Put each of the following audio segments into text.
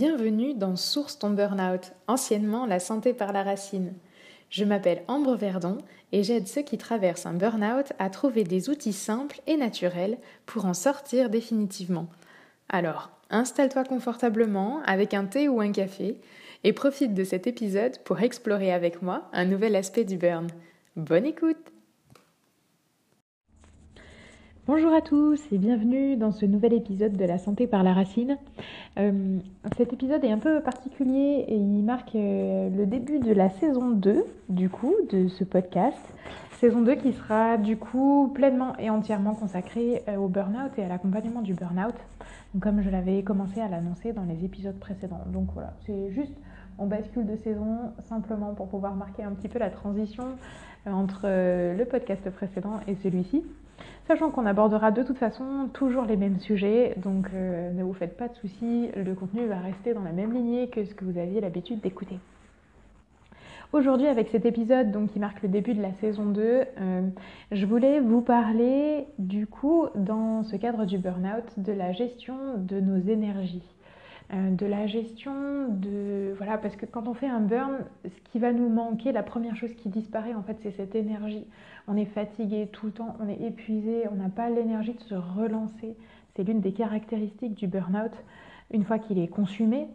Bienvenue dans Source ton Burnout, anciennement la santé par la racine. Je m'appelle Ambre Verdon et j'aide ceux qui traversent un burn-out à trouver des outils simples et naturels pour en sortir définitivement. Alors, installe-toi confortablement avec un thé ou un café et profite de cet épisode pour explorer avec moi un nouvel aspect du burn. Bonne écoute Bonjour à tous et bienvenue dans ce nouvel épisode de la santé par la racine. Euh, cet épisode est un peu particulier et il marque euh, le début de la saison 2 du coup de ce podcast. Saison 2 qui sera du coup pleinement et entièrement consacrée euh, au burn-out et à l'accompagnement du burn-out. comme je l'avais commencé à l'annoncer dans les épisodes précédents. Donc voilà, c'est juste on bascule de saison simplement pour pouvoir marquer un petit peu la transition entre le podcast précédent et celui-ci. Sachant qu'on abordera de toute façon toujours les mêmes sujets, donc euh, ne vous faites pas de soucis, le contenu va rester dans la même lignée que ce que vous aviez l'habitude d'écouter. Aujourd'hui, avec cet épisode qui marque le début de la saison 2, euh, je voulais vous parler du coup, dans ce cadre du burn-out, de la gestion de nos énergies. Euh, de la gestion de voilà parce que quand on fait un burn ce qui va nous manquer la première chose qui disparaît en fait c'est cette énergie. On est fatigué tout le temps on est épuisé on n'a pas l'énergie de se relancer. C'est l'une des caractéristiques du burn-out. Une fois qu'il est consumé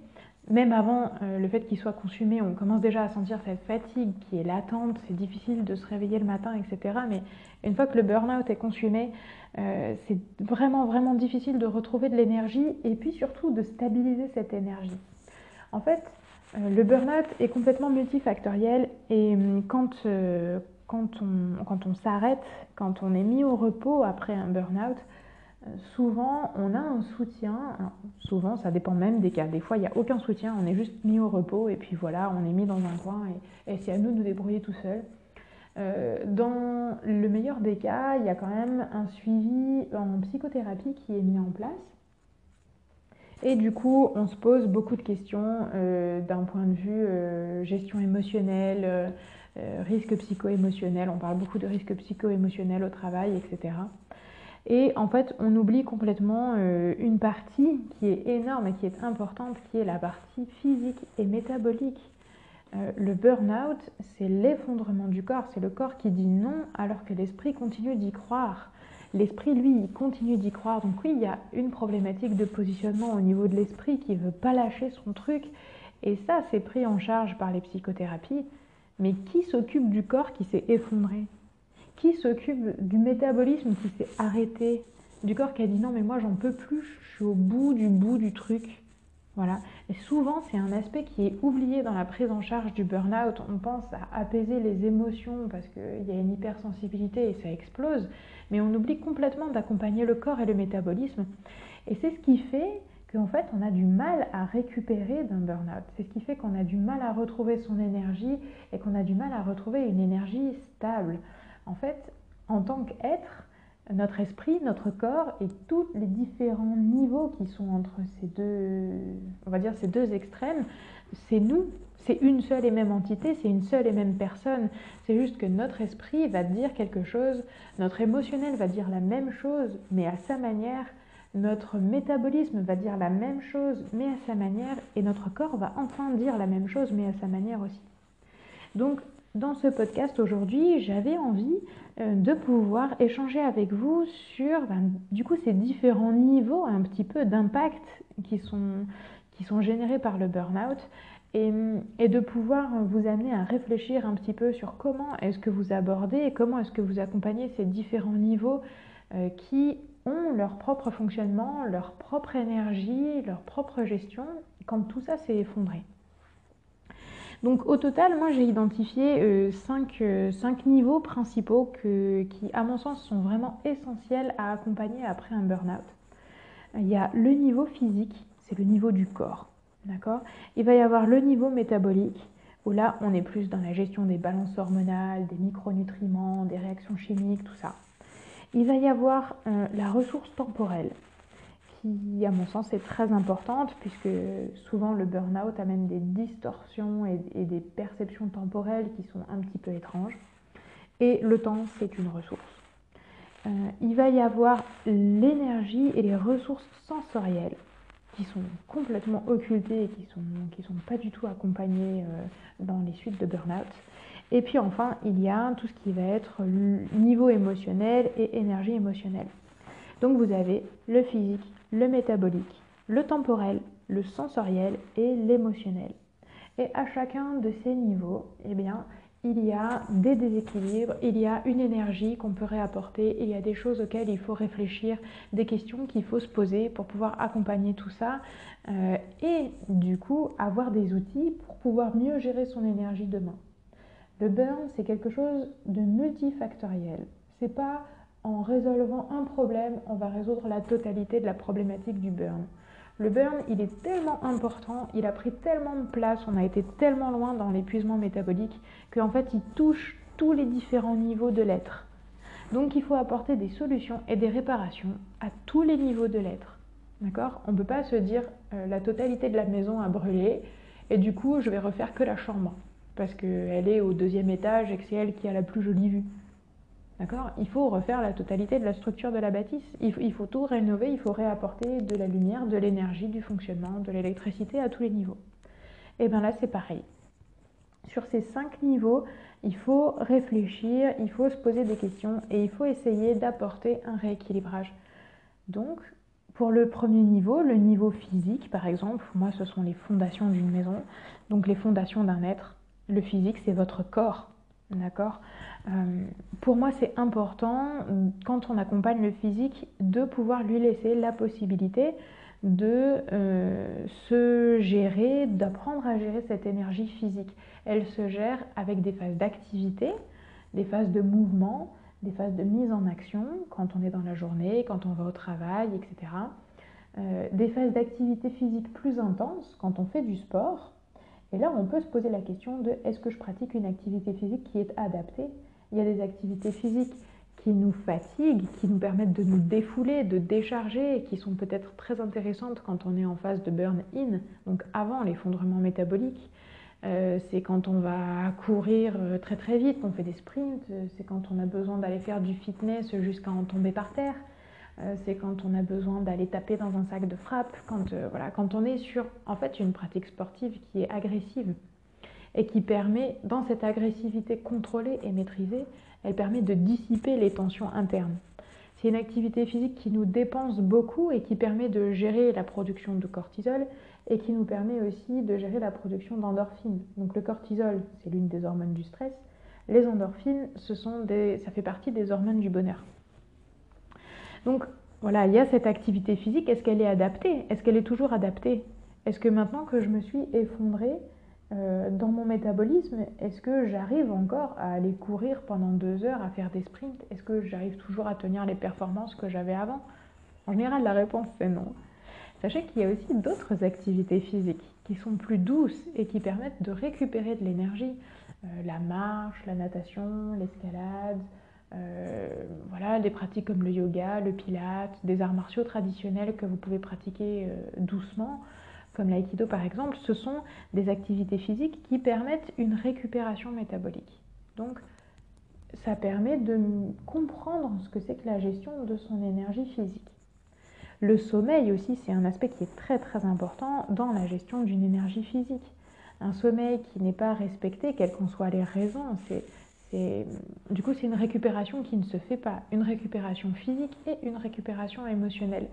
même avant euh, le fait qu'il soit consumé, on commence déjà à sentir cette fatigue qui est latente, c'est difficile de se réveiller le matin, etc. Mais une fois que le burn-out est consumé, euh, c'est vraiment, vraiment difficile de retrouver de l'énergie et puis surtout de stabiliser cette énergie. En fait, euh, le burn-out est complètement multifactoriel et hum, quand, quand on, quand on s'arrête, quand on est mis au repos après un burn-out, souvent on a un soutien, souvent ça dépend même des cas, des fois il n'y a aucun soutien, on est juste mis au repos et puis voilà, on est mis dans un coin et, c'est à nous de nous débrouiller tout seul. Euh, dans le meilleur des cas, il y a quand même un suivi en psychothérapie qui est mis en place. Et du coup, on se pose beaucoup de questions euh, d'un point de vue euh, gestion émotionnelle, risque psycho-émotionnel. On parle beaucoup de risque psycho-émotionnel au travail, etc. Et en fait, on oublie complètement euh, une partie qui est énorme et qui est importante, qui est la partie physique et métabolique. Euh, le burn-out, c'est l'effondrement du corps, c'est le corps qui dit non alors que l'esprit continue d'y croire. L'esprit, lui, il continue d'y croire. Donc oui, il y a une problématique de positionnement au niveau de l'esprit qui ne veut pas lâcher son truc. Et ça, c'est pris en charge par les psychothérapies. Mais qui s'occupe du corps qui s'est effondré? Qui s'occupe du métabolisme qui s'est arrêté, du corps qui a dit non mais moi j'en peux plus, je suis au bout du bout du truc. Voilà. Et souvent, c'est un aspect qui est oublié dans la prise en charge du burn-out. On pense à apaiser les émotions parce qu'il y a une hypersensibilité et ça explose, mais on oublie complètement d'accompagner le corps et le métabolisme. Et c'est ce qui fait qu'en fait, on a du mal à récupérer d'un burn-out. C'est ce qui fait qu'on a du mal à retrouver son énergie et qu'on a du mal à retrouver une énergie stable. En fait, en tant qu'être, notre esprit, notre corps et tous les différents niveaux qui sont entre ces deux, on va dire ces deux extrêmes, c'est nous, c'est une seule et même entité, c'est une seule et même personne. C'est juste que notre esprit va dire quelque chose, notre émotionnel va dire la même chose, mais à sa manière. Notre métabolisme va dire la même chose, mais à sa manière, et notre corps va enfin dire la même chose, mais à sa manière aussi. Donc, dans ce podcast aujourd'hui, j'avais envie euh, de pouvoir échanger avec vous sur ben, du coup ces différents niveaux un petit peu d'impact qui sont, générés par le burn-out et, et, de pouvoir vous amener à réfléchir un petit peu sur comment est-ce que vous abordez et comment est-ce que vous accompagnez ces différents niveaux euh, qui ont leur propre fonctionnement, leur propre énergie, leur propre gestion quand tout ça s'est effondré. Donc au total, moi j'ai identifié euh, euh, cinq, niveaux principaux qui, à mon sens, sont vraiment essentiels à accompagner après un burn-out. Il y a le niveau physique, c'est le niveau du corps. D'accord? Il va y avoir le niveau métabolique, où là on est plus dans la gestion des balances hormonales, des micronutriments, des réactions chimiques, tout ça. Il va y avoir euh, la ressource temporelle qui, à mon sens, est très importante, puisque souvent le burn-out amène des distorsions et, des perceptions temporelles qui sont un petit peu étranges. Et le temps, c'est une ressource. Euh, il va y avoir l'énergie et les ressources sensorielles. qui sont complètement occultés et qui sont, qui sont pas du tout accompagnés euh, dans les suites de burn-out. Et puis enfin, il y a tout ce qui va être niveau émotionnel et énergie émotionnelle. Donc vous avez le physique, le métabolique, le temporel, le sensoriel et l'émotionnel. Et à chacun de ces niveaux, eh bien, il y a des déséquilibres, il y a une énergie qu'on peut réapporter, il y a des choses auxquelles il faut réfléchir, des questions qu'il faut se poser pour pouvoir accompagner tout ça euh, et du coup avoir des outils pour pouvoir mieux gérer son énergie demain. Le burn, c'est quelque chose de multifactoriel. C'est pas en résolvant un problème, on va résoudre la totalité de la problématique du burn. Le burn, il est tellement important, il a pris tellement de place, on a été tellement loin dans l'épuisement métabolique qu'en fait, il touche tous les différents niveaux de l'être. Donc, il faut apporter des solutions et des réparations à tous les niveaux de l'être. D'accord? On ne peut pas se dire euh, la totalité de la maison a brûlé et du coup, je vais refaire que la chambre parce qu'elle est au deuxième étage et que c'est elle qui a la plus jolie vue. D'accord? Il faut refaire la totalité de la structure de la bâtisse. Il faut, tout rénover, il faut réapporter de la lumière, de l'énergie, du fonctionnement, de l'électricité à tous les niveaux. Et bien là, c'est pareil. Sur ces cinq niveaux, il faut réfléchir, il faut se poser des questions et il faut essayer d'apporter un rééquilibrage. Donc, pour le premier niveau, le niveau physique, par exemple, moi, ce sont les fondations d'une maison, donc les fondations d'un être. Le physique, c'est votre corps, d'accord euh, pour moi, c'est important, quand on accompagne le physique, de pouvoir lui laisser la possibilité de euh, se gérer, d'apprendre à gérer cette énergie physique. Elle se gère avec des phases d'activité, des phases de mouvement, des phases de mise en action quand on est dans la journée, quand on va au travail, etc. Euh, des phases d'activité physique plus intenses quand on fait du sport. Et là, on peut se poser la question de est-ce que je pratique une activité physique qui est adaptée? Il y a des activités physiques qui nous fatiguent, qui nous permettent de nous défouler, de décharger, qui sont peut-être très intéressantes quand on est en phase de burn-in, donc avant l'effondrement métabolique. Euh, c'est quand on va courir euh, très très vite, qu'on fait des sprints, euh, c'est quand on a besoin d'aller faire du fitness jusqu'à en tomber par terre, c'est quand on a besoin d'aller taper dans un sac de frappe, quand, voilà, quand on est sur en fait une pratique sportive qui est agressive et qui permet, dans cette agressivité contrôlée et maîtrisée, elle permet de dissiper les tensions internes. C'est une activité physique qui nous dépense beaucoup et qui permet de gérer la production de cortisol et qui nous permet aussi de gérer la production d'endorphines. Donc le cortisol, c'est l'une des hormones du stress. Les endorphines, ce sont des, ça fait partie des hormones du bonheur. Donc voilà, il y a cette activité physique. Est-ce qu'elle est adaptée? Est-ce qu'elle est toujours adaptée? Est-ce que maintenant que je me suis effondrée, euh, dans mon métabolisme, est-ce que j'arrive encore à aller courir pendant deux heures, à faire des sprints? Est-ce que j'arrive toujours à tenir les performances que j'avais avant? En général, la réponse c'est non. Sachez qu'il y a aussi d'autres activités physiques qui sont plus douces et qui permettent de récupérer de l'énergie. Euh, la marche, la natation, l'escalade, euh, voilà, des pratiques comme le yoga, le pilate, des arts martiaux traditionnels que vous pouvez pratiquer doucement comme l'aïkido par exemple, ce sont des activités physiques qui permettent une récupération métabolique. Donc, ça permet de comprendre ce que c'est que la gestion de son énergie physique. Le sommeil aussi, c'est un aspect qui est très très important dans la gestion d'une énergie physique. Un sommeil qui n'est pas respecté, quelles qu'en soient les raisons, c'est, du coup, c'est une récupération qui ne se fait pas. Une récupération physique et une récupération émotionnelle.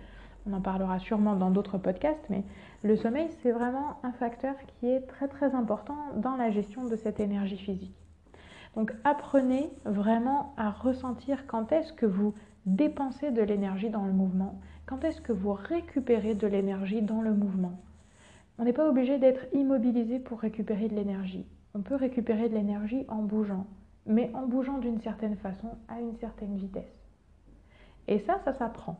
On en parlera sûrement dans d'autres podcasts, mais le sommeil, c'est vraiment un facteur qui est très très important dans la gestion de cette énergie physique. Donc apprenez vraiment à ressentir quand est-ce que vous dépensez de l'énergie dans le mouvement, quand est-ce que vous récupérez de l'énergie dans le mouvement. On n'est pas obligé d'être immobilisé pour récupérer de l'énergie. On peut récupérer de l'énergie en bougeant, mais en bougeant d'une certaine façon à une certaine vitesse. Et ça, ça s'apprend.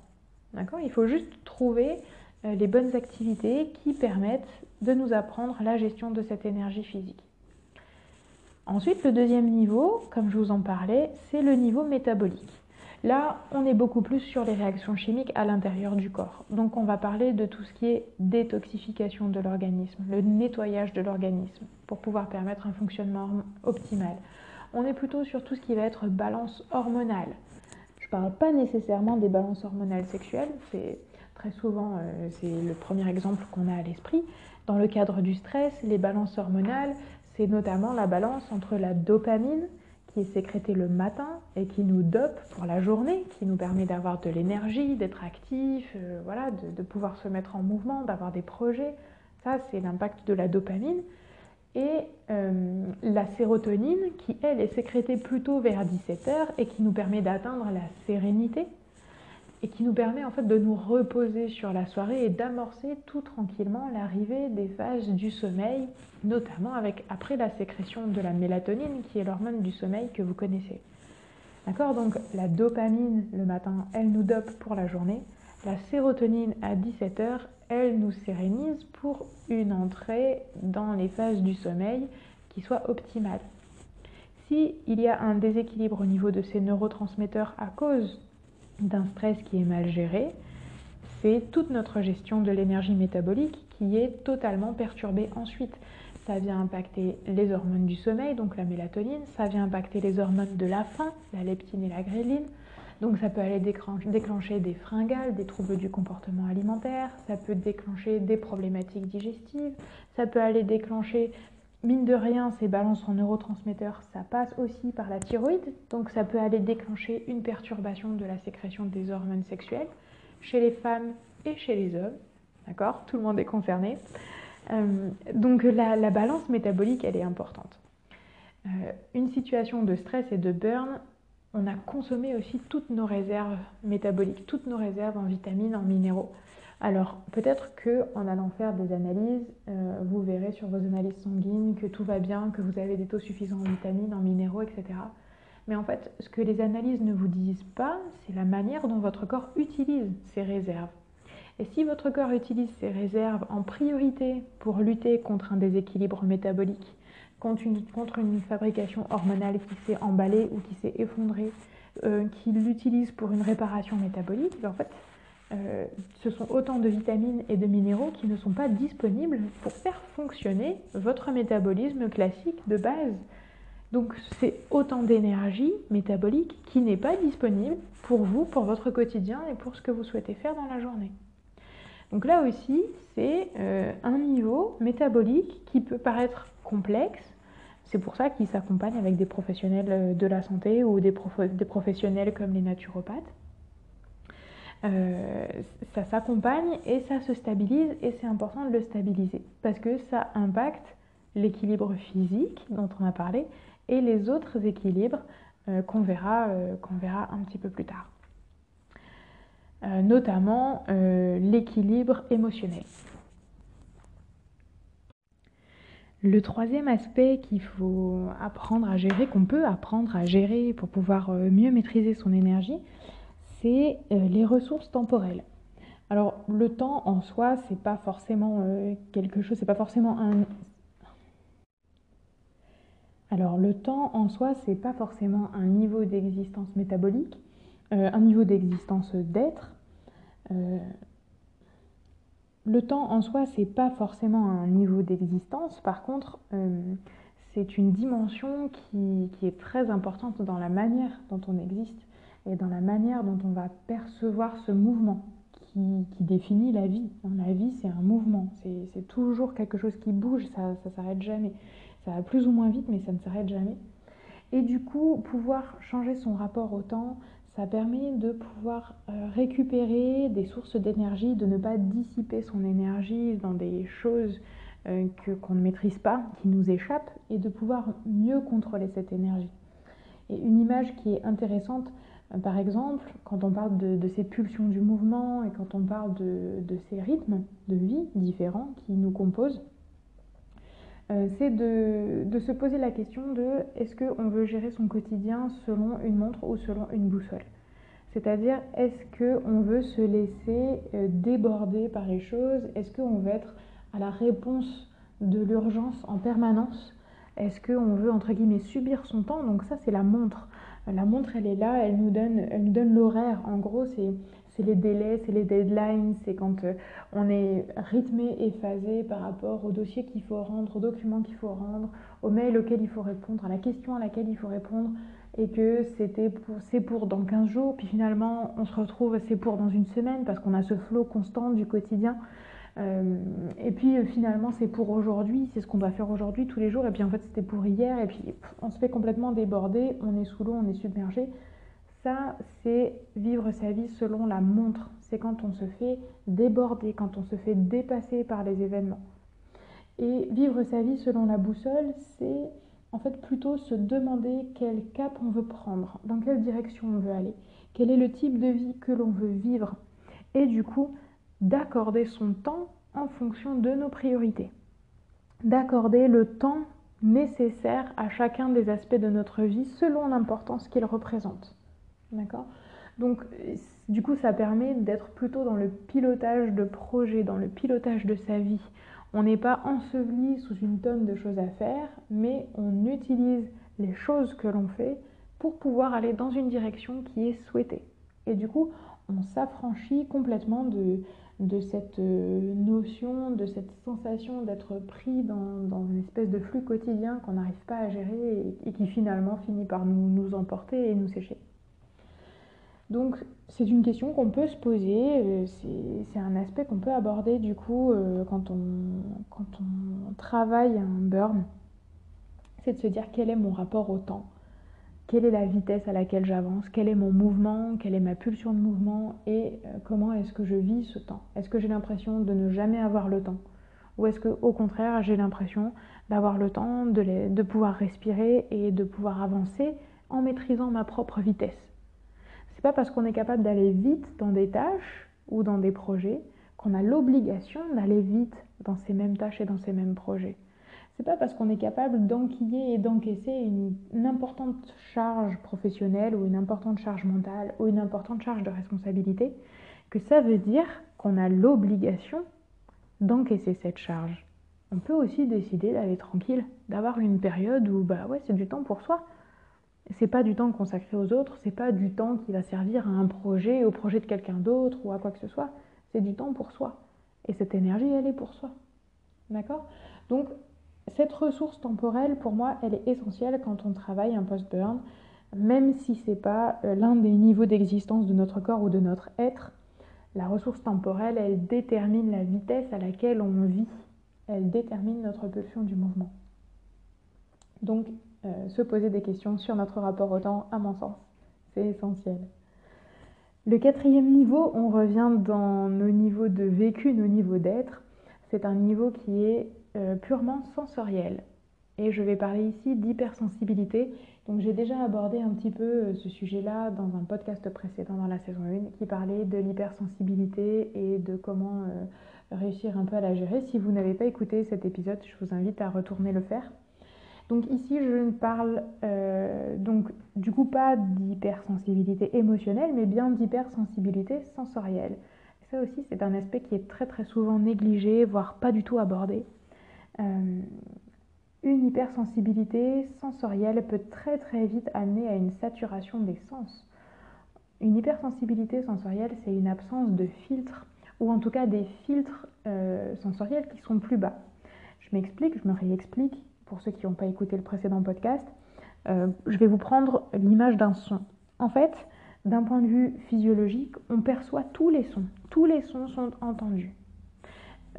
D'accord? Il faut juste trouver euh, les bonnes activités qui permettent de nous apprendre la gestion de cette énergie physique. Ensuite, le deuxième niveau, comme je vous en parlais, c'est le niveau métabolique. Là, on est beaucoup plus sur les réactions chimiques à l'intérieur du corps. Donc on va parler de tout ce qui est détoxification de l'organisme, le nettoyage de l'organisme, pour pouvoir permettre un fonctionnement optimal. On est plutôt sur tout ce qui va être balance hormonale. Je ne parle pas nécessairement des balances hormonales sexuelles, c'est Très souvent, euh, c'est le premier exemple qu'on a à l'esprit. Dans le cadre du stress, les balances hormonales, c'est notamment la balance entre la dopamine, qui est sécrétée le matin et qui nous dope pour la journée, qui nous permet d'avoir de l'énergie, d'être actif, euh, voilà, de, pouvoir se mettre en mouvement, d'avoir des projets. Ça, c'est l'impact de la dopamine. Et euh, la sérotonine, qui elle est sécrétée plutôt vers 17h et qui nous permet d'atteindre la sérénité, et qui nous permet en fait de nous reposer sur la soirée et d'amorcer tout tranquillement l'arrivée des phases du sommeil, notamment avec après la sécrétion de la mélatonine qui est l'hormone du sommeil que vous connaissez. D'accord? Donc la dopamine le matin, elle nous dope pour la journée. La sérotonine à 17h, elle nous sérénise pour une entrée dans les phases du sommeil qui soit optimale. Si il y a un déséquilibre au niveau de ces neurotransmetteurs à cause d'un stress qui est mal géré, c'est toute notre gestion de l'énergie métabolique qui est totalement perturbée ensuite. Ça vient impacter les hormones du sommeil, donc la mélatonine, ça vient impacter les hormones de la faim, la leptine et la gréline. Donc ça peut aller déclencher des fringales, des troubles du comportement alimentaire, ça peut déclencher des problématiques digestives, ça peut aller déclencher mine de rien, ces balances en neurotransmetteurs, ça passe aussi par la thyroïde, donc ça peut aller déclencher une perturbation de la sécrétion des hormones sexuelles chez les femmes et chez les hommes. D'accord? Tout le monde est concerné. Euh, donc la, balance métabolique, elle est importante. Euh, une situation de stress et de burn, on a consommé aussi toutes nos réserves métaboliques, toutes nos réserves en vitamines, en minéraux. Alors peut-être que en allant faire des analyses, euh, vous verrez sur vos analyses sanguines que tout va bien, que vous avez des taux suffisants en vitamines, en minéraux, etc. Mais en fait, ce que les analyses ne vous disent pas, c'est la manière dont votre corps utilise ces réserves. Et si votre corps utilise ces réserves en priorité pour lutter contre un déséquilibre métabolique, contre une, fabrication hormonale qui s'est emballée ou qui s'est effondrée, euh, qu'il l'utilise pour une réparation métabolique, en fait, euh, ce sont autant de vitamines et de minéraux qui ne sont pas disponibles pour faire fonctionner votre métabolisme classique de base. Donc c'est autant d'énergie métabolique qui n'est pas disponible pour vous, pour votre quotidien et pour ce que vous souhaitez faire dans la journée. Donc là aussi, c'est euh, un niveau métabolique qui peut paraître complexe. C'est pour ça qu'il s'accompagne avec des professionnels euh, de la santé ou des professionnels comme les naturopathes. Euh, ça s'accompagne et ça se stabilise et c'est important de le stabiliser parce que ça impacte l'équilibre physique dont on a parlé et les autres équilibres qu'on verra, qu'on verra un petit peu plus tard. Notamment l'équilibre émotionnel. Le troisième aspect qu'il faut apprendre à gérer, qu'on peut apprendre à gérer pour pouvoir mieux maîtriser son énergie, c'est euh, les ressources temporelles. Alors le temps en soi, c'est pas forcément euh, quelque chose, c'est pas forcément un. Alors le temps en soi, c'est pas forcément un niveau d'existence métabolique, euh, un niveau d'existence d'être. le temps en soi, c'est pas forcément un niveau d'existence. Par contre, c'est une dimension qui, qui, est très importante dans la manière dont on existe et dans la manière dont on va percevoir ce mouvement qui, définit la vie. La vie, c'est un mouvement, c'est toujours quelque chose qui bouge, ça ne s'arrête jamais. Ça va plus ou moins vite, mais ça ne s'arrête jamais. Et du coup, pouvoir changer son rapport au temps, ça permet de pouvoir euh, récupérer des sources d'énergie, de ne pas dissiper son énergie dans des choses euh, qu'on ne maîtrise pas, qui nous échappent, et de pouvoir mieux contrôler cette énergie. Et une image qui est intéressante, par exemple, quand on parle de, ces pulsions du mouvement et quand on parle de, ces rythmes de vie différents qui nous composent, euh, c'est de, se poser la question de est-ce qu'on veut gérer son quotidien selon une montre ou selon une boussole? C'est-à-dire, est-ce qu'on veut se laisser euh, déborder par les choses? Est-ce qu'on veut être à la réponse de l'urgence en permanence? Est-ce qu'on veut, entre guillemets, subir son temps? Donc ça, c'est la montre. La montre, elle est là, elle nous donne, elle nous donne l'horaire. En gros, c'est les délais, c'est les deadlines, c'est quand euh, on est rythmé et phasé par rapport au dossier qu'il faut rendre, aux documents qu'il faut rendre, aux mails auxquels il faut répondre, à la question à laquelle il faut répondre. et que c'était pour, c'est pour dans 15 jours, puis finalement on se retrouve c'est pour dans une semaine parce qu'on a ce flot constant du quotidien. Euh, et puis euh, finalement c'est pour aujourd'hui, c'est ce qu'on doit faire aujourd'hui tous les jours, et puis en fait c'était pour hier, et puis on se fait complètement déborder, on est sous l'eau, on est submergé. Ça, c'est vivre sa vie selon la montre. C'est quand on se fait déborder, quand on se fait dépasser par les événements. Et vivre sa vie selon la boussole, c'est en fait plutôt se demander quel cap on veut prendre, dans quelle direction on veut aller, quel est le type de vie que l'on veut vivre. Et du coup, d'accorder son temps en fonction de nos priorités. D'accorder le temps nécessaire à chacun des aspects de notre vie selon l'importance qu'il représente. D'accord Donc, du coup, ça permet d'être plutôt dans le pilotage de projet, dans le pilotage de sa vie. On n'est pas enseveli sous une tonne de choses à faire, mais on utilise les choses que l'on fait pour pouvoir aller dans une direction qui est souhaitée. Et du coup, on s'affranchit complètement de, de cette euh, notion, de cette sensation d'être pris dans, une espèce de flux quotidien qu'on n'arrive pas à gérer et, qui finalement finit par nous, nous emporter et nous sécher. Donc c'est une question qu'on peut se poser, euh, c'est un aspect qu'on peut aborder du coup euh, quand, on, travaille un burn, c'est de se dire quel est mon rapport au temps? Quelle est la vitesse à laquelle j'avance, quel est mon mouvement, quelle est ma pulsion de mouvement? Et euh, comment est-ce que je vis ce temps? Est-ce que j'ai l'impression de ne jamais avoir le temps? Ou est-ce que au contraire j'ai l'impression d'avoir le temps de, pouvoir respirer et de pouvoir avancer en maîtrisant ma propre vitesse? C'est pas parce qu'on est capable d'aller vite dans des tâches ou dans des projets qu'on a l'obligation d'aller vite dans ces mêmes tâches et dans ces mêmes projets c'est pas parce qu'on est capable d'enquiller et d'encaisser une, importante charge professionnelle ou une importante charge mentale ou une importante charge de responsabilité que ça veut dire qu'on a l'obligation d'encaisser cette charge. On peut aussi décider d'aller tranquille, d'avoir une période où bah ouais, c'est du temps pour soi. C'est pas du temps consacré aux autres, c'est pas du temps qui va servir à un projet, au projet de quelqu'un d'autre ou à quoi que ce soit. C'est du temps pour soi. Et cette énergie, elle est pour soi. D'accord? Donc, cette ressource temporelle, pour moi, elle est essentielle quand on travaille un post-burn, même si ce n'est pas euh, l'un des niveaux d'existence de notre corps ou de notre être. La ressource temporelle, elle détermine la vitesse à laquelle on vit. Elle détermine notre pulsion du mouvement. Donc, euh, se poser des questions sur notre rapport au temps, à mon sens, c'est essentiel. Le quatrième niveau, on revient dans nos niveaux de vécu, nos niveaux d'être. C'est un niveau qui est euh, purement sensoriel. Et je vais parler ici d'hypersensibilité. Donc j'ai déjà abordé un petit peu euh, ce sujet-là dans un podcast précédent dans la saison 1 qui parlait de l'hypersensibilité et de comment réussir un peu à la gérer. Si vous n'avez pas écouté cet épisode, je vous invite à retourner le faire. Donc ici, je ne parle donc du coup pas d'hypersensibilité émotionnelle, mais bien d'hypersensibilité sensorielle. Ça aussi, c'est un aspect qui est très très souvent négligé, voire pas du tout abordé. Euh, une hypersensibilité sensorielle peut très très vite amener à une saturation des sens. Une hypersensibilité sensorielle, c'est une absence de filtres, ou en tout cas des filtres euh, sensoriels qui sont plus bas. Je m'explique, je me réexplique pour ceux qui n'ont pas écouté le précédent podcast. Euh, je vais vous prendre l'image d'un son. En fait, d'un point de vue physiologique, on perçoit tous les sons. Tous les sons sont entendus.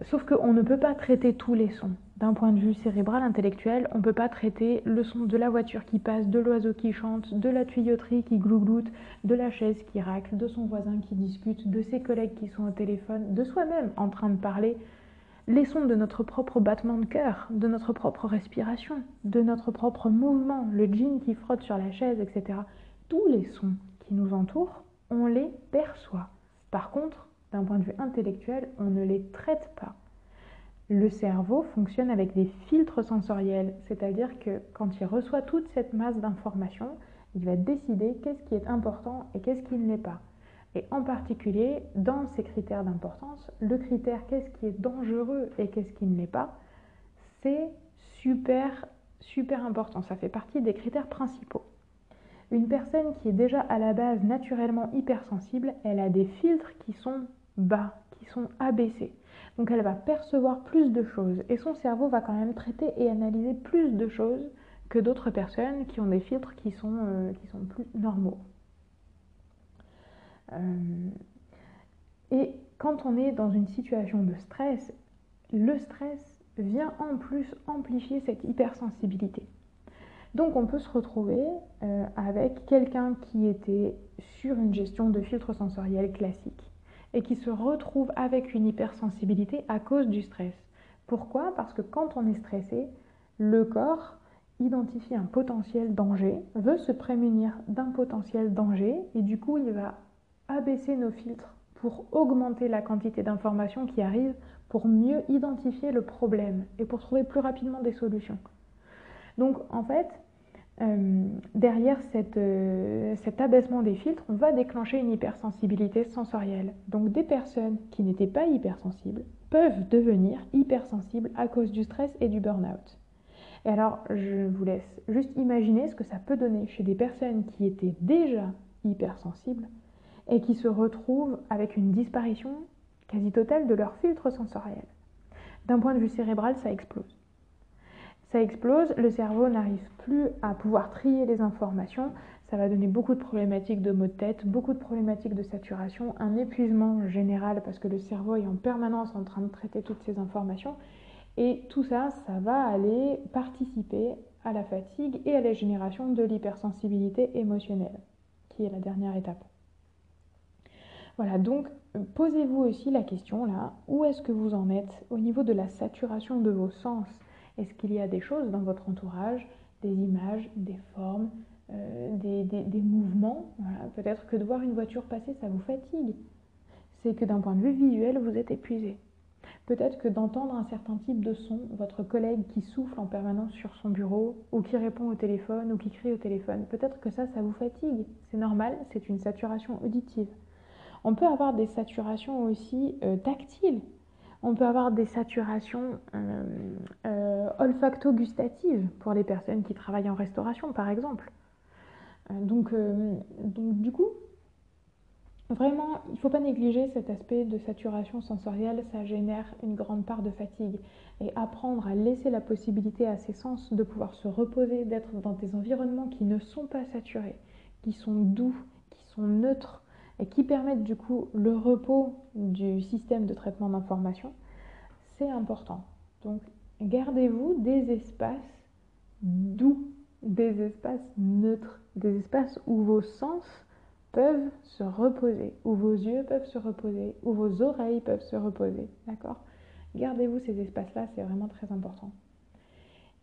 Sauf qu'on ne peut pas traiter tous les sons. D'un point de vue cérébral, intellectuel, on ne peut pas traiter le son de la voiture qui passe, de l'oiseau qui chante, de la tuyauterie qui glougloute, de la chaise qui racle, de son voisin qui discute, de ses collègues qui sont au téléphone, de soi-même en train de parler. Les sons de notre propre battement de cœur, de notre propre respiration, de notre propre mouvement, le jean qui frotte sur la chaise, etc. Tous les sons qui nous entourent, on les perçoit. Par contre, d'un point de vue intellectuel, on ne les traite pas. Le cerveau fonctionne avec des filtres sensoriels, c'est-à-dire que quand il reçoit toute cette masse d'informations, il va décider qu'est-ce qui est important et qu'est-ce qui ne l'est pas. Et en particulier, dans ces critères d'importance, le critère qu'est-ce qui est dangereux et qu'est-ce qui ne l'est pas, c'est super, super important. Ça fait partie des critères principaux. Une personne qui est déjà à la base naturellement hypersensible, elle a des filtres qui sont bas, qui sont abaissés. Donc elle va percevoir plus de choses et son cerveau va quand même traiter et analyser plus de choses que d'autres personnes qui ont des filtres qui sont, euh, qui sont plus normaux. Euh, et quand on est dans une situation de stress, le stress vient en plus amplifier cette hypersensibilité. Donc on peut se retrouver euh, avec quelqu'un qui était sur une gestion de filtre sensoriel classique et qui se retrouve avec une hypersensibilité à cause du stress. Pourquoi? Parce que quand on est stressé, le corps identifie un potentiel danger, veut se prémunir d'un potentiel danger et du coup il va abaisser nos filtres pour augmenter la quantité d'informations qui arrivent pour mieux identifier le problème et pour trouver plus rapidement des solutions. Donc en fait, euh, derrière euh, cet abaissement des filtres, on va déclencher une hypersensibilité sensorielle. Donc des personnes qui n'étaient pas hypersensibles peuvent devenir hypersensibles à cause du stress et du burn-out. Et alors, je vous laisse juste imaginer ce que ça peut donner chez des personnes qui étaient déjà hypersensibles et qui se retrouvent avec une disparition quasi totale de leur filtre sensoriel. D'un point de vue cérébral, ça explose. Ça explose, le cerveau n'arrive plus à pouvoir trier les informations, ça va donner beaucoup de problématiques de maux de tête, beaucoup de problématiques de saturation, un épuisement général parce que le cerveau est en permanence en train de traiter toutes ces informations. Et tout ça, ça va aller participer à la fatigue et à la génération de l'hypersensibilité émotionnelle, qui est la dernière étape. Voilà, donc posez-vous aussi la question là, où est-ce que vous en êtes au niveau de la saturation de vos sens? Est-ce qu'il y a des choses dans votre entourage, des images, des formes, euh, des, mouvements? Peut-être que de voir une voiture passer, ça vous fatigue. C'est que d'un point de vue visuel, vous êtes épuisé. Peut-être que d'entendre un certain type de son, votre collègue qui souffle en permanence sur son bureau, ou qui répond au téléphone, ou qui crie au téléphone, peut-être que ça, ça vous fatigue. C'est normal, c'est une saturation auditive. On peut avoir des saturations aussi euh, tactiles. On peut avoir des saturations euh, euh, olfacto-gustatives pour les personnes qui travaillent en restauration, par exemple. donc, donc, du coup, vraiment, il ne faut pas négliger cet aspect de saturation sensorielle. Ça génère une grande part de fatigue. Et apprendre à laisser la possibilité à ses sens de pouvoir se reposer, d'être dans des environnements qui ne sont pas saturés, qui sont doux, qui sont neutres, et qui permettent du coup le repos du système de traitement d'information, c'est important. Donc gardez-vous des espaces doux, des espaces neutres, des espaces où vos sens peuvent se reposer, où vos yeux peuvent se reposer, où vos oreilles peuvent se reposer. D'accord? Gardez-vous ces espaces-là, c'est vraiment très important.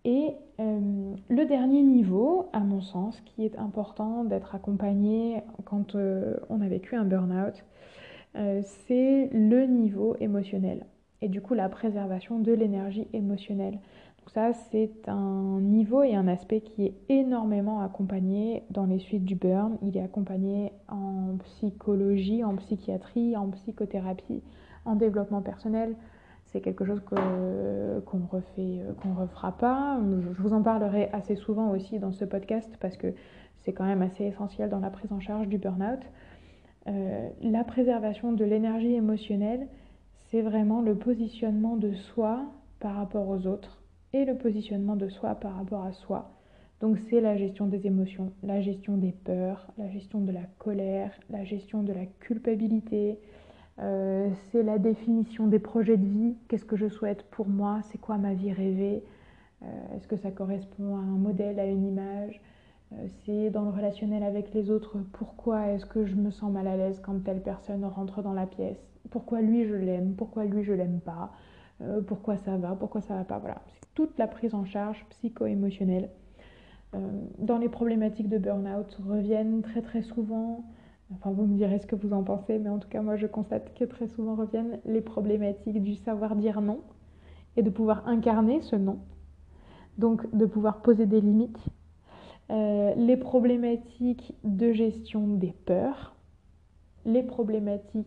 Et euh, le dernier niveau, à mon sens, qui est important d'être accompagné quand euh, on a vécu un burn-out, euh, c'est le niveau émotionnel. Et du coup, la préservation de l'énergie émotionnelle. Donc ça, c'est un niveau et un aspect qui est énormément accompagné dans les suites du burn. Il est accompagné en psychologie, en psychiatrie, en psychothérapie, en développement personnel, c'est quelque chose qu'on refait, qu'on refera pas. Je vous en parlerai assez souvent aussi dans ce podcast parce que c'est quand même assez essentiel dans la prise en charge du burn-out. Euh, la préservation de l'énergie émotionnelle, c'est vraiment le positionnement de soi par rapport aux autres et le positionnement de soi par rapport à soi. Donc c'est la gestion des émotions, la gestion des peurs, la gestion de la colère, la gestion de la culpabilité, euh, c'est la définition des projets de vie. Qu'est-ce que je souhaite pour moi? C'est quoi ma vie rêvée? Euh, Est-ce que ça correspond à un modèle, à une image? Euh, C'est dans le relationnel avec les autres. Pourquoi est-ce que je me sens mal à l'aise quand telle personne rentre dans la pièce? Pourquoi lui je l'aime? Pourquoi lui je l'aime pas? Pourquoi ça va? Pourquoi ça va pas? Voilà, c'est toute la prise en charge psycho-émotionnelle. dans les problématiques de burn-out reviennent très très souvent Enfin, vous me direz ce que vous en pensez, mais en tout cas, moi, je constate que très souvent reviennent les problématiques du savoir dire non et de pouvoir incarner ce non. Donc, de pouvoir poser des limites. Euh, les problématiques de gestion des peurs, les problématiques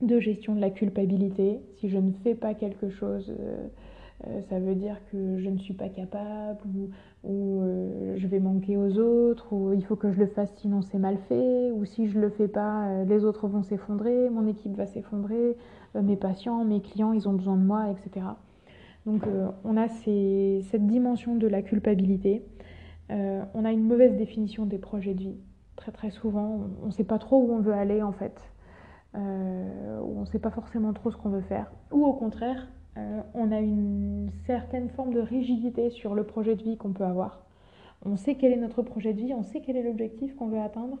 de gestion de la culpabilité. Si je ne fais pas quelque chose, euh, euh, ça veut dire que je ne suis pas capable ou, euh, je vais manquer aux autres ou il faut que je le fasse sinon c'est mal fait ou si je le fais pas euh, les autres vont s'effondrer, mon équipe va s'effondrer, mes patients, mes clients ils ont besoin de moi, etc. Donc on a cette dimension de la culpabilité. on a une mauvaise définition des projets de vie. Très très souvent, on ne sait pas trop où on veut aller en fait. on ne sait pas forcément trop ce qu'on veut faire. Ou au contraire, on a une certaine forme de rigidité sur le projet de vie qu'on peut avoir. On sait quel est notre projet de vie, on sait quel est l'objectif qu'on veut atteindre,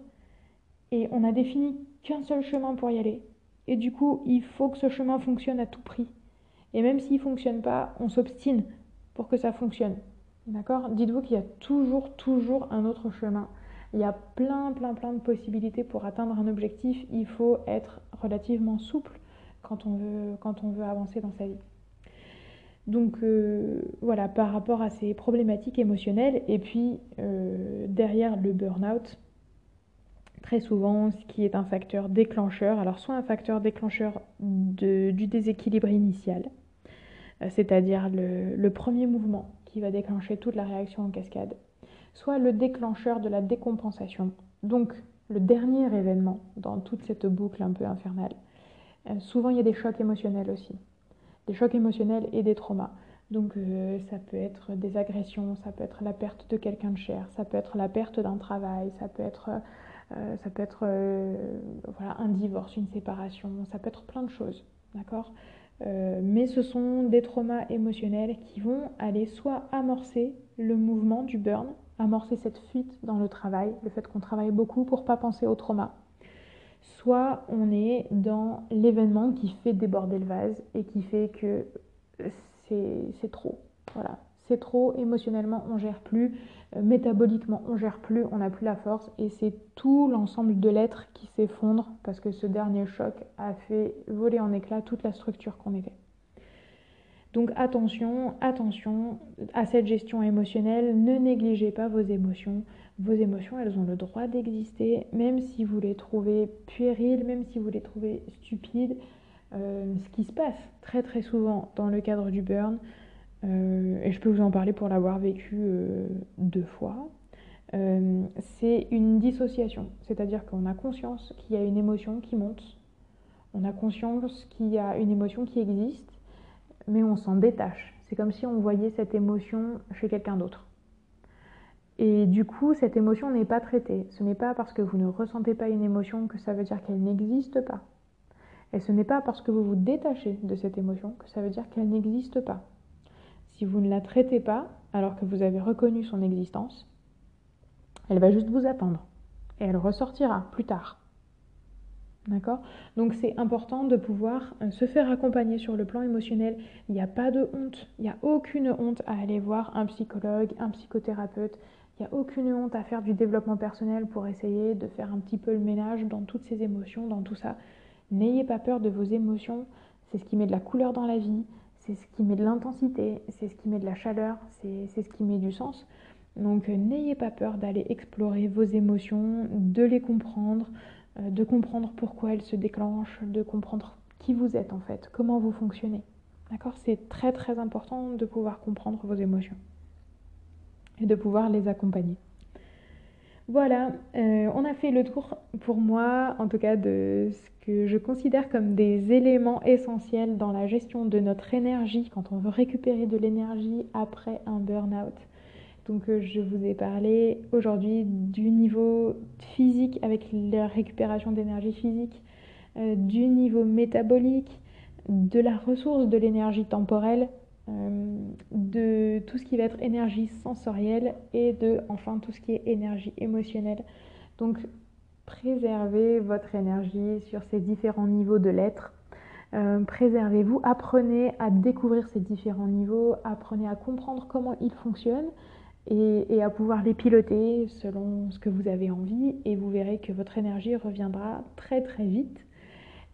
et on a défini qu'un seul chemin pour y aller. Et du coup, il faut que ce chemin fonctionne à tout prix. Et même s'il ne fonctionne pas, on s'obstine pour que ça fonctionne. D'accord? Dites-vous qu'il y a toujours, toujours un autre chemin. Il y a plein, plein, plein de possibilités pour atteindre un objectif. Il faut être relativement souple quand on veut, quand on veut avancer dans sa vie. Donc euh, voilà, par rapport à ces problématiques émotionnelles, et puis euh, derrière le burn-out, très souvent ce qui est un facteur déclencheur, alors soit un facteur déclencheur du déséquilibre initial, euh, c'est-à-dire le, premier mouvement qui va déclencher toute la réaction en cascade, soit le déclencheur de la décompensation, donc le dernier événement dans toute cette boucle un peu infernale. souvent il y a des chocs émotionnels aussi des chocs émotionnels et des traumas. Donc euh, ça peut être des agressions, ça peut être la perte de quelqu'un de cher, ça peut être la perte d'un travail, ça peut être, euh, ça peut être euh, voilà, un divorce, une séparation, ça peut être plein de choses, d'accord? Mais ce sont des traumas émotionnels qui vont aller soit amorcer le mouvement du burn, amorcer cette fuite dans le travail, le fait qu'on travaille beaucoup pour pas penser au trauma, soit on est dans l'événement qui fait déborder le vase et qui fait que c'est trop. Voilà, c'est trop, émotionnellement on gère plus, euh, métaboliquement on gère plus, on n'a plus la force et c'est tout l'ensemble de l'être qui s'effondre parce que ce dernier choc a fait voler en éclats toute la structure qu'on était. Donc attention, attention à cette gestion émotionnelle, ne négligez pas vos émotions. Vos émotions, elles ont le droit d'exister, même si vous les trouvez puériles, même si vous les trouvez stupides. Euh, ce qui se passe très très souvent dans le cadre du burn, euh, et je peux vous en parler pour l'avoir vécu euh, deux fois, c'est une dissociation. C'est-à-dire qu'on a conscience qu'il y a une émotion qui monte, on a conscience qu'il y a une émotion qui existe, mais on s'en détache. C'est comme si on voyait cette émotion chez quelqu'un d'autre. Et du coup, cette émotion n'est pas traitée. Ce n'est pas parce que vous ne ressentez pas une émotion que ça veut dire qu'elle n'existe pas. Et ce n'est pas parce que vous vous détachez de cette émotion que ça veut dire qu'elle n'existe pas. Si vous ne la traitez pas, alors que vous avez reconnu son existence, elle va juste vous attendre. Et elle ressortira plus tard. D'accord? Donc c'est important de pouvoir euh, se faire accompagner sur le plan émotionnel. Il n'y a pas de honte, il n'y a aucune honte à aller voir un psychologue, un psychothérapeute. Il n'y a aucune honte à faire du développement personnel pour essayer de faire un petit peu le ménage dans toutes ces émotions, dans tout ça. N'ayez pas peur de vos émotions, c'est ce qui met de la couleur dans la vie, c'est ce qui met de l'intensité, c'est ce qui met de la chaleur, c'est ce qui met du sens. Donc euh, n'ayez pas peur d'aller explorer vos émotions, de les comprendre, euh, de comprendre pourquoi elles se déclenchent, de comprendre qui vous êtes en fait, comment vous fonctionnez. D'accord? C'est très très important de pouvoir comprendre vos émotions et de pouvoir les accompagner. Voilà, euh, on a fait le tour pour moi, en tout cas, de ce que je considère comme des éléments essentiels dans la gestion de notre énergie quand on veut récupérer de l'énergie après un burn-out. Donc euh, je vous ai parlé aujourd'hui du niveau physique avec la récupération d'énergie physique, euh, du niveau métabolique, de la ressource de l'énergie temporelle, de tout ce qui va être énergie sensorielle et de enfin tout ce qui est énergie émotionnelle. Donc préservez votre énergie sur ces différents niveaux de l'être. préservez-vous, apprenez à découvrir ces différents niveaux, apprenez à comprendre comment ils fonctionnent et, à pouvoir les piloter selon ce que vous avez envie et vous verrez que votre énergie reviendra très très vite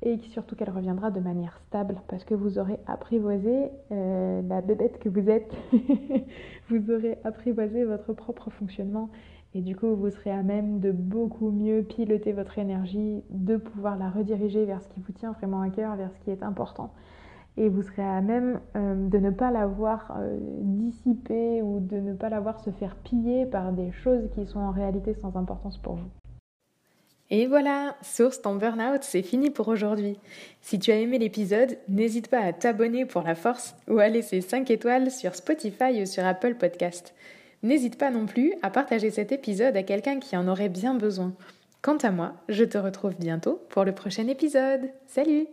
et surtout qu'elle reviendra de manière stable parce que vous aurez apprivoisé euh, la bébête que vous êtes, vous aurez apprivoisé votre propre fonctionnement. Et du coup vous serez à même de beaucoup mieux piloter votre énergie, de pouvoir la rediriger vers ce qui vous tient vraiment à cœur, vers ce qui est important. Et vous serez à même euh, de ne pas la voir euh, ou de ne pas la voir se faire piller par des choses qui sont en réalité sans importance pour vous. Et voilà, Source ton burn-out, c'est fini pour aujourd'hui. Si tu as aimé l'épisode, n'hésite pas à t'abonner pour la force ou à laisser 5 étoiles sur Spotify ou sur Apple Podcast. N'hésite pas non plus à partager cet épisode à quelqu'un qui en aurait bien besoin. Quant à moi, je te retrouve bientôt pour le prochain épisode. Salut